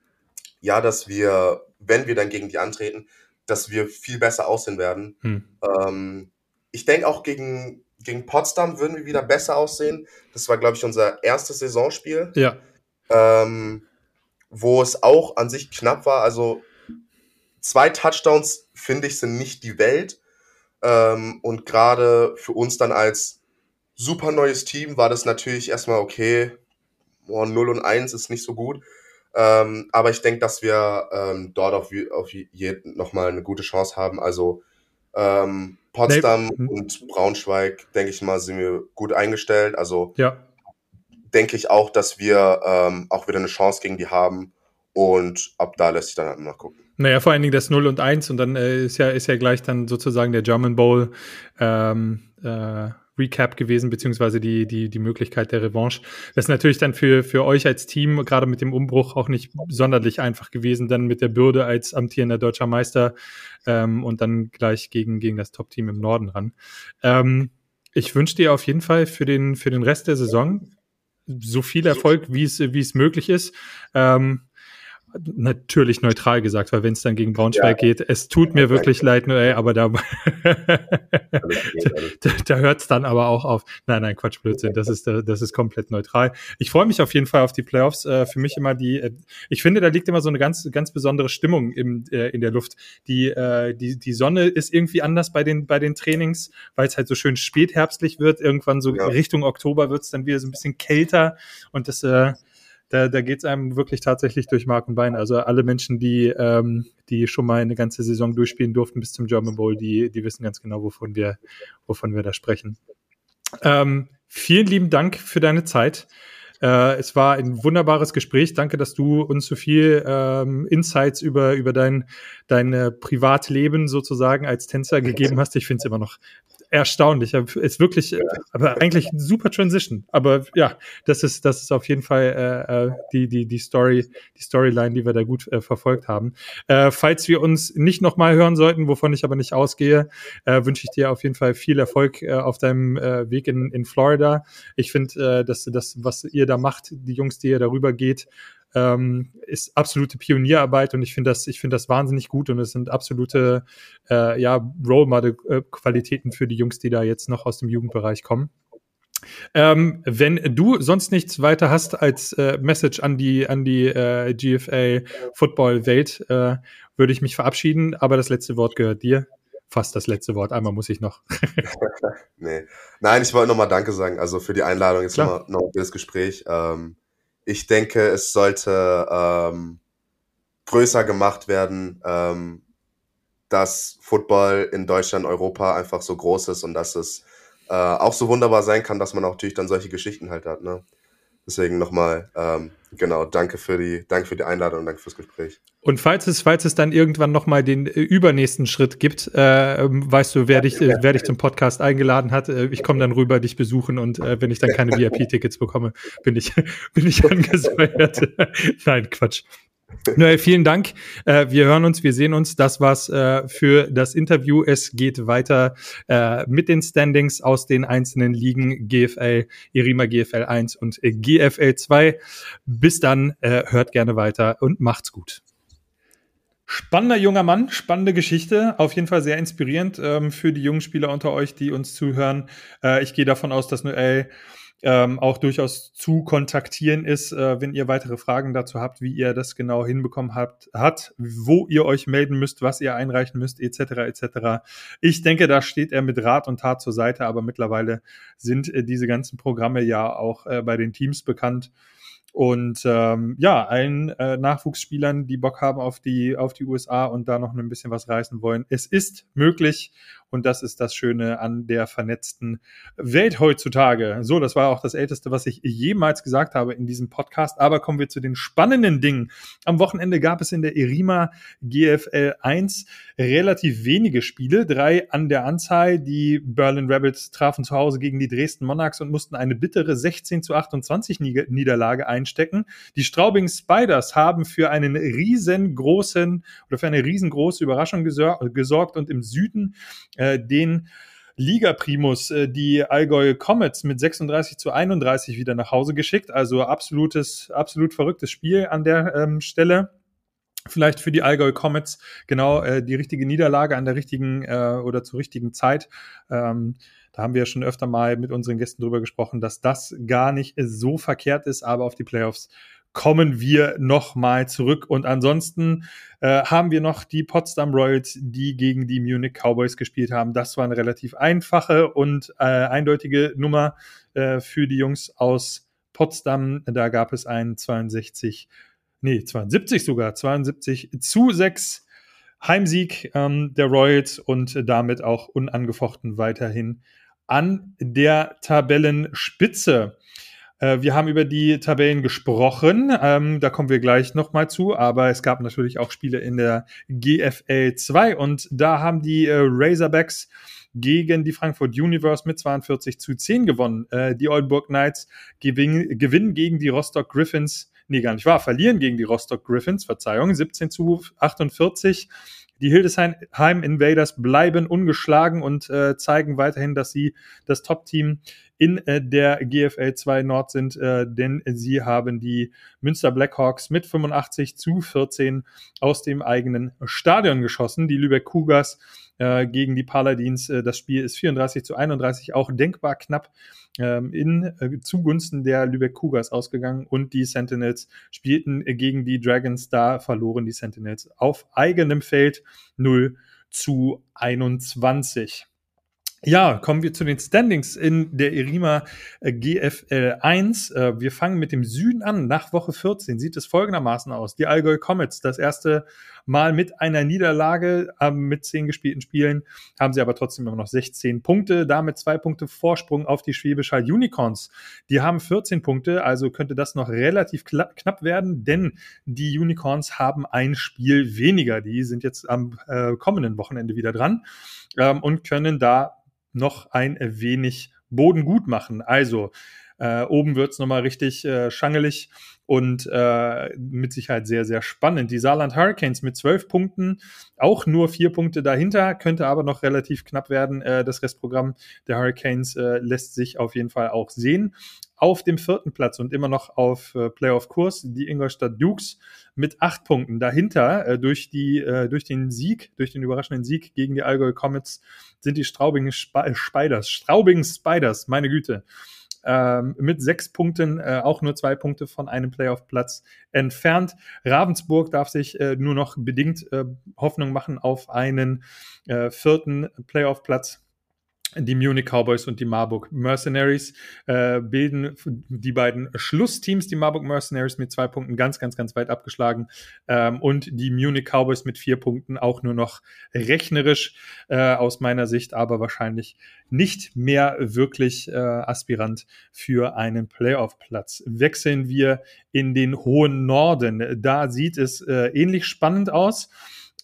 ja, dass wir, wenn wir dann gegen die antreten, dass wir viel besser aussehen werden. Hm. Ähm, ich denke auch gegen, gegen Potsdam würden wir wieder besser aussehen. Das war, glaube ich, unser erstes Saisonspiel. Ja. Ähm, wo es auch an sich knapp war. Also zwei Touchdowns, finde ich, sind nicht die Welt. Ähm, und gerade für uns dann als super neues Team war das natürlich erstmal okay. Oh, 0 und 1 ist nicht so gut. Ähm, aber ich denke, dass wir ähm, dort auf, auf jeden nochmal eine gute Chance haben. Also ähm, Potsdam nee. und Braunschweig, denke ich mal, sind wir gut eingestellt. Also ja. denke ich auch, dass wir ähm, auch wieder eine Chance gegen die haben. Und ab da lässt sich dann halt mal gucken. Naja, vor allen Dingen das 0 und 1 und dann äh, ist ja, ist ja gleich dann sozusagen der German Bowl ähm, äh, Recap gewesen, beziehungsweise die, die, die Möglichkeit der Revanche. Das ist natürlich dann für, für euch als Team, gerade mit dem Umbruch, auch nicht sonderlich einfach gewesen, dann mit der Bürde als amtierender deutscher Meister ähm, und dann gleich gegen, gegen das Top-Team im Norden ran. Ähm, ich wünsche dir auf jeden Fall für den, für den Rest der Saison so viel Erfolg, wie es, wie es möglich ist. Ähm, natürlich neutral gesagt, weil wenn es dann gegen Braunschweig ja. geht, es tut mir wirklich leid, Noel, aber da, da, da hört es dann aber auch auf. Nein, nein, Quatsch, Blödsinn, das ist, das ist komplett neutral. Ich freue mich auf jeden Fall auf die Playoffs. Äh, für mich immer die, äh, ich finde, da liegt immer so eine ganz, ganz besondere Stimmung im, äh, in der Luft. Die, die, die Sonne ist irgendwie anders bei den, bei den Trainings, weil es halt so schön spätherbstlich wird. Irgendwann so ja. Richtung Oktober wird es dann wieder so ein bisschen kälter und das, da, da geht es einem wirklich tatsächlich durch Mark und Bein. Also alle Menschen, die, ähm, die schon mal eine ganze Saison durchspielen durften bis zum German Bowl, die, die wissen ganz genau, wovon wir, wovon wir da sprechen. Ähm, vielen lieben Dank für deine Zeit. Äh, es war ein wunderbares Gespräch. Danke, dass du uns so viel ähm, Insights über, über dein, dein äh, Privatleben sozusagen als Tänzer gegeben hast. Ich finde es immer noch erstaunlich. Ist wirklich, ja. aber eigentlich super Transition. Aber ja, das ist, das ist auf jeden Fall äh, äh, die, die, die Story, die Storyline, die wir da gut äh, verfolgt haben. Äh, falls wir uns nicht nochmal hören sollten, wovon ich aber nicht ausgehe, äh, wünsche ich dir auf jeden Fall viel Erfolg äh, auf deinem äh, Weg in, in Florida. Ich finde, äh, dass das, was ihr da macht, die Jungs, die ihr darüber geht, ähm, ist absolute Pionierarbeit und ich finde das, ich finde das wahnsinnig gut und es sind absolute äh, ja, Role Model Qualitäten für die Jungs, die da jetzt noch aus dem Jugendbereich kommen. Ähm, wenn du sonst nichts weiter hast als äh, Message an die an die äh, GFA Football Welt, äh, würde ich mich verabschieden. Aber das letzte Wort gehört dir. Fast das letzte Wort. Einmal muss ich noch. nee. Nein, ich wollte nochmal Danke sagen. Also für die Einladung jetzt nochmal noch das Gespräch. Ähm, ich denke, es sollte ähm, größer gemacht werden, ähm, dass Football in Deutschland, Europa einfach so groß ist und dass es äh, auch so wunderbar sein kann, dass man auch natürlich dann solche Geschichten halt hat. Ne? Deswegen nochmal, ähm, genau, danke für die, danke für die Einladung und danke fürs Gespräch. Und falls es, falls es dann irgendwann nochmal den äh, übernächsten Schritt gibt, äh, weißt du, wer dich, wer dich zum Podcast eingeladen hat, äh, ich komme dann rüber, dich besuchen und äh, wenn ich dann keine VIP-Tickets bekomme, bin ich, bin ich angesäuert. Nein, Quatsch. Noel, vielen Dank. Äh, wir hören uns, wir sehen uns. Das war's äh, für das Interview. Es geht weiter äh, mit den Standings aus den einzelnen Ligen GFL, Irima GFL 1 und GFL 2. Bis dann, hört gerne weiter und macht's gut. Spannender junger Mann, spannende Geschichte, auf jeden Fall sehr inspirierend ähm, für die jungen Spieler unter euch, die uns zuhören. ich gehe davon aus, dass Noel ähm, auch durchaus zu kontaktieren ist, äh, wenn ihr weitere Fragen dazu habt, wie ihr das genau hinbekommen habt, hat, wo ihr euch melden müsst, was ihr einreichen müsst, etc. etc. Ich denke, da steht er mit Rat und Tat zur Seite, aber mittlerweile sind äh, diese ganzen Programme ja auch äh, bei den Teams bekannt. Und ähm, ja, allen äh, Nachwuchsspielern, die Bock haben auf die, auf die USA und da noch ein bisschen was reißen wollen. Es ist möglich und das ist das Schöne an der vernetzten Welt heutzutage. So, das war auch das Älteste, was ich jemals gesagt habe in diesem Podcast. Aber kommen wir zu den spannenden Dingen. Am Wochenende gab es in der Erima GFL 1 relativ wenige Spiele, drei an der Anzahl. Die Berlin Rebels trafen zu Hause gegen die Dresden Monarchs und mussten eine bittere 16 zu 28 Niederlage einstecken. Die Straubing Spiders haben für einen riesengroßen oder für eine riesengroße Überraschung gesorgt und im Süden äh, den Liga-Primus, äh, die Allgäu Comets mit 36 zu 31 wieder nach Hause geschickt. Also absolutes, absolut verrücktes Spiel an der ähm, Stelle. Vielleicht für die Allgäu Comets genau äh, die richtige Niederlage an der richtigen äh, oder zur richtigen Zeit. Ähm, da haben wir ja schon öfter mal mit unseren Gästen drüber gesprochen, dass das gar nicht so verkehrt ist, aber auf die Playoffs kommen wir nochmal zurück. Und ansonsten äh, haben wir noch die Potsdam Royals, die gegen die Munich Cowboys gespielt haben. Das war eine relativ einfache und äh, eindeutige Nummer äh, für die Jungs aus Potsdam. Da gab es einen 62, nee, 72 sogar, 72 zu 6 Heimsieg ähm, der Royals und damit auch unangefochten weiterhin an der Tabellenspitze. Äh, wir haben über die Tabellen gesprochen, ähm, da kommen wir gleich nochmal zu, aber es gab natürlich auch Spiele in der GFL 2 und da haben die äh, Razorbacks gegen die Frankfurt Universe mit 42 zu 10 gewonnen. Äh, die Oldenburg Knights gewin gewinnen gegen die Rostock Griffins, nee, gar nicht wahr, verlieren gegen die Rostock Griffins, Verzeihung, 17 zu 48. Die Hildesheim Invaders bleiben ungeschlagen und äh, zeigen weiterhin, dass sie das Top-Team in äh, der GFL 2 Nord sind, äh, denn sie haben die Münster Blackhawks mit 85 zu 14 aus dem eigenen Stadion geschossen. Die Lübeck Cougars äh, gegen die Paladins. Äh, das Spiel ist 34 zu 31, auch denkbar knapp ähm, in äh, zugunsten der Lübeck Cougars ausgegangen und die Sentinels spielten äh, gegen die Dragons. Da verloren die Sentinels auf eigenem Feld 0 zu 21. Ja, kommen wir zu den Standings in der Erima äh, GFL 1. Äh, wir fangen mit dem Süden an. Nach Woche 14 sieht es folgendermaßen aus. Die Allgäu Comets, das erste Mal mit einer Niederlage mit zehn gespielten Spielen, haben sie aber trotzdem immer noch 16 Punkte, damit zwei Punkte Vorsprung auf die Schwäbisch Hall Unicorns. Die haben 14 Punkte, also könnte das noch relativ knapp werden, denn die Unicorns haben ein Spiel weniger. Die sind jetzt am äh, kommenden Wochenende wieder dran ähm, und können da noch ein wenig Boden gut machen. Also äh, oben wird's nochmal richtig äh, schangelig und äh, mit Sicherheit sehr, sehr spannend. Die Saarland Hurricanes mit zwölf Punkten, auch nur vier Punkte dahinter, könnte aber noch relativ knapp werden. Äh, das Restprogramm der Hurricanes äh, lässt sich auf jeden Fall auch sehen auf dem vierten Platz und immer noch auf äh, Playoff-Kurs die Ingolstadt Dukes mit acht Punkten. Dahinter äh, durch, die, äh, durch den Sieg, durch den überraschenden Sieg gegen die Allgäu Comets sind die Straubing Sp äh, Spiders. Straubing Spiders, meine Güte. Ähm, mit sechs Punkten, äh, auch nur zwei Punkte von einem Playoff-Platz entfernt. Ravensburg darf sich äh, nur noch bedingt äh, Hoffnung machen auf einen äh, vierten Playoff-Platz die Munich Cowboys und die Marburg Mercenaries äh, bilden die beiden Schlussteams. Die Marburg Mercenaries mit zwei Punkten ganz, ganz, ganz weit abgeschlagen ähm, und die Munich Cowboys mit vier Punkten auch nur noch rechnerisch äh, aus meiner Sicht, aber wahrscheinlich nicht mehr wirklich äh, Aspirant für einen Playoff-Platz. Wechseln wir in den hohen Norden. Da sieht es äh, ähnlich spannend aus.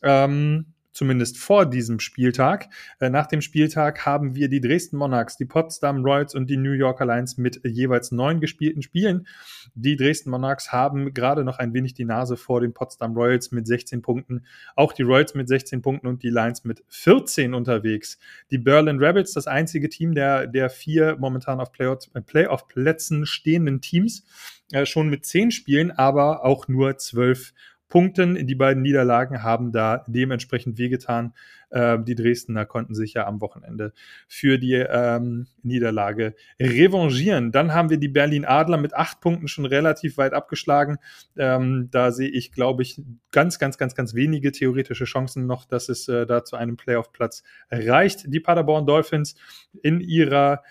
Ähm, zumindest vor diesem Spieltag. Äh, nach dem Spieltag haben wir die Dresden Monarchs, die Potsdam Royals und die New Yorker Lions mit jeweils neun gespielten Spielen. Die Dresden Monarchs haben gerade noch ein wenig die Nase vor den Potsdam Royals mit 16 Punkten. Auch die Royals mit 16 Punkten und die Lions mit 14 unterwegs. Die Berlin Rebels, das einzige Team der, der vier momentan auf äh, Playoff-Plätzen stehenden Teams, äh, schon mit 10 Spielen, aber auch nur 12 Punkten. Die beiden Niederlagen haben da dementsprechend wehgetan. Ähm, die Dresdner konnten sich ja am Wochenende für die ähm, Niederlage revanchieren. Dann haben wir die Berlin Adler mit acht Punkten schon relativ weit abgeschlagen. Ähm, da sehe ich, glaube ich, ganz, ganz, ganz, ganz wenige theoretische Chancen noch, dass es äh, da zu einem Playoff-Platz reicht. Die Paderborn Dolphins in ihrer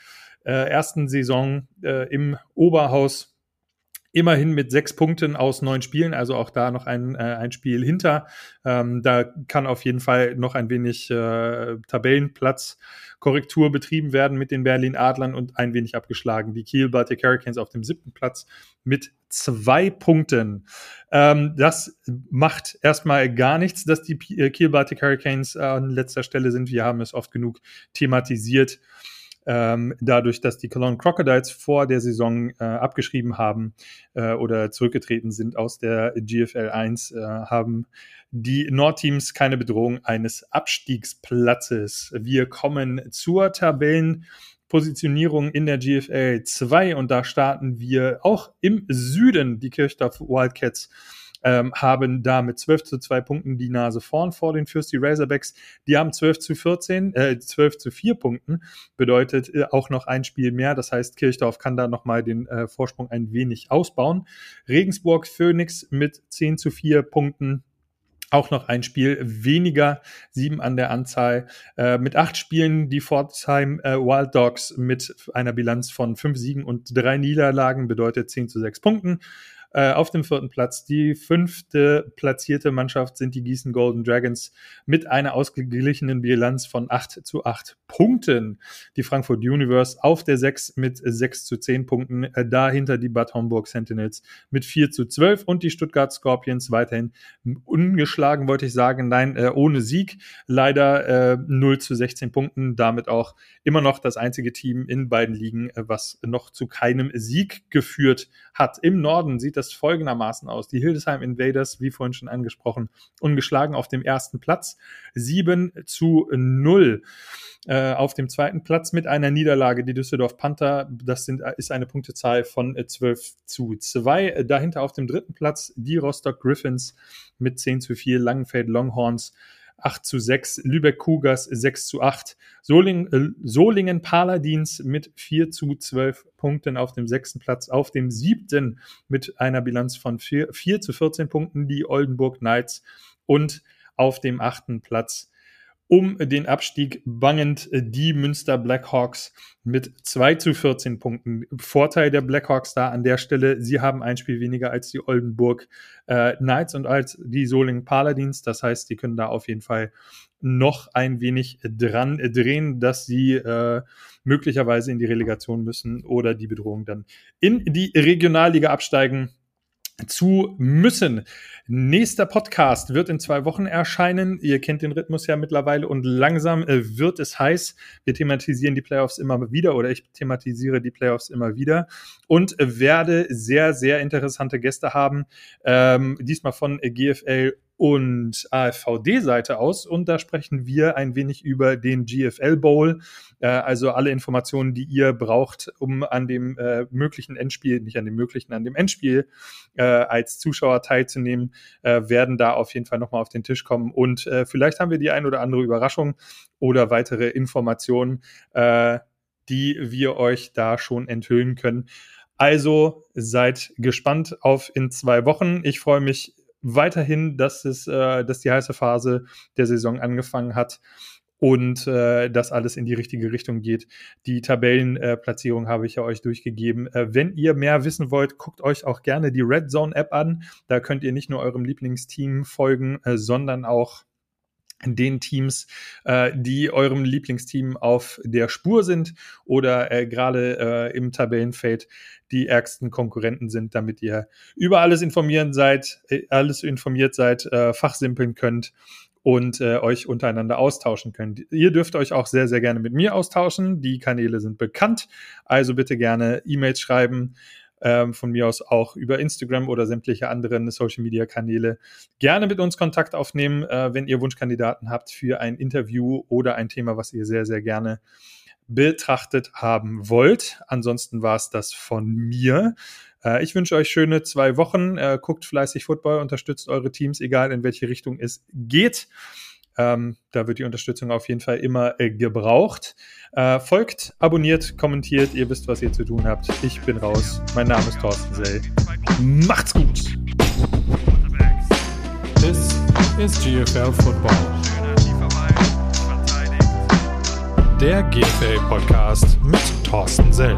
äh, ersten Saison äh, im Oberhaus immerhin mit sechs Punkten aus neun Spielen, also auch da noch ein, äh, ein Spiel hinter. Ähm, da kann auf jeden Fall noch ein wenig äh, Tabellenplatz Korrektur betrieben werden mit den Berlin Adlern und ein wenig abgeschlagen. Die Kiel Baltic Hurricanes auf dem siebten Platz mit zwei Punkten. Ähm, das macht erstmal gar nichts, dass die äh, Kiel Baltic Hurricanes an letzter Stelle sind. Wir haben es oft genug thematisiert ähm, dadurch, dass die Cologne Crocodiles vor der Saison äh, abgeschrieben haben äh, oder zurückgetreten sind aus der GFL 1, äh, haben die Nordteams keine Bedrohung eines Abstiegsplatzes. Wir kommen zur Tabellenpositionierung in der GFL 2 und da starten wir auch im Süden die Kirchdorf Wildcats ähm, haben da mit 12 zu 2 Punkten die Nase vorn vor den Fürsti Razorbacks. Die haben 12 zu 14, äh, 12 zu 4 Punkten, bedeutet äh, auch noch ein Spiel mehr. Das heißt, Kirchdorf kann da nochmal den äh, Vorsprung ein wenig ausbauen. Regensburg Phoenix mit 10 zu 4 Punkten auch noch ein Spiel weniger, sieben an der Anzahl. Äh, mit acht Spielen die Pforzheim äh, Wild Dogs mit einer Bilanz von fünf Siegen und drei Niederlagen bedeutet 10 zu 6 Punkten. Äh, auf dem vierten Platz die fünfte platzierte Mannschaft sind die Gießen Golden Dragons mit einer ausgeglichenen Bilanz von 8 zu 8 Punkten. Die Frankfurt Universe auf der 6 mit 6 zu 10 Punkten. Äh, dahinter die Bad Homburg Sentinels mit 4 zu 12 und die Stuttgart Scorpions weiterhin ungeschlagen, wollte ich sagen. Nein, äh, ohne Sieg. Leider äh, 0 zu 16 Punkten. Damit auch immer noch das einzige Team in beiden Ligen, was noch zu keinem Sieg geführt hat. Im Norden sieht das das folgendermaßen aus. Die Hildesheim Invaders, wie vorhin schon angesprochen, ungeschlagen auf dem ersten Platz. 7 zu 0 äh, auf dem zweiten Platz mit einer Niederlage. Die Düsseldorf Panther, das sind, ist eine Punktezahl von 12 zu 2. Dahinter auf dem dritten Platz die Rostock Griffins mit 10 zu 4, Langenfeld Longhorns 8 zu 6, Lübeck Cougars 6 zu 8, Soling, äh, Solingen Paladins mit 4 zu 12 Punkten auf dem sechsten Platz, auf dem siebten mit einer Bilanz von 4, 4 zu 14 Punkten die Oldenburg Knights und auf dem achten Platz um den Abstieg bangend die Münster Blackhawks mit 2 zu 14 Punkten. Vorteil der Blackhawks da an der Stelle, sie haben ein Spiel weniger als die Oldenburg äh, Knights und als die Solingen Paladins. Das heißt, die können da auf jeden Fall noch ein wenig dran drehen, dass sie äh, möglicherweise in die Relegation müssen oder die Bedrohung dann in die Regionalliga absteigen zu müssen. Nächster Podcast wird in zwei Wochen erscheinen. Ihr kennt den Rhythmus ja mittlerweile und langsam äh, wird es heiß. Wir thematisieren die Playoffs immer wieder oder ich thematisiere die Playoffs immer wieder und werde sehr, sehr interessante Gäste haben. Ähm, diesmal von GFL und AFVD-Seite aus. Und da sprechen wir ein wenig über den GFL Bowl. Äh, also alle Informationen, die ihr braucht, um an dem äh, möglichen Endspiel, nicht an dem möglichen, an dem Endspiel äh, als Zuschauer teilzunehmen, äh, werden da auf jeden Fall nochmal auf den Tisch kommen. Und äh, vielleicht haben wir die ein oder andere Überraschung oder weitere Informationen, äh, die wir euch da schon enthüllen können. Also seid gespannt auf in zwei Wochen. Ich freue mich weiterhin, dass es, äh, dass die heiße Phase der Saison angefangen hat und äh, dass alles in die richtige Richtung geht. Die Tabellenplatzierung äh, habe ich ja euch durchgegeben. Äh, wenn ihr mehr wissen wollt, guckt euch auch gerne die Red Zone App an. Da könnt ihr nicht nur eurem Lieblingsteam folgen, äh, sondern auch den Teams, äh, die eurem Lieblingsteam auf der Spur sind oder äh, gerade äh, im Tabellenfeld die ärgsten Konkurrenten sind, damit ihr über alles informieren seid, äh, alles informiert seid, äh, fachsimpeln könnt und äh, euch untereinander austauschen könnt. Ihr dürft euch auch sehr, sehr gerne mit mir austauschen. Die Kanäle sind bekannt, also bitte gerne E-Mails schreiben ähm, von mir aus auch über Instagram oder sämtliche anderen Social-Media-Kanäle gerne mit uns Kontakt aufnehmen, äh, wenn ihr Wunschkandidaten habt für ein Interview oder ein Thema, was ihr sehr, sehr gerne betrachtet haben wollt. Ansonsten war es das von mir. Äh, ich wünsche euch schöne zwei Wochen. Äh, guckt fleißig Football, unterstützt eure Teams, egal in welche Richtung es geht. Ähm, da wird die Unterstützung auf jeden Fall immer äh, gebraucht. Äh, folgt, abonniert, kommentiert. Ihr wisst, was ihr zu tun habt. Ich bin raus. Mein Name ist Thorsten Sell. Macht's gut. This is GFL Football. Der GFL Podcast mit Thorsten Sell.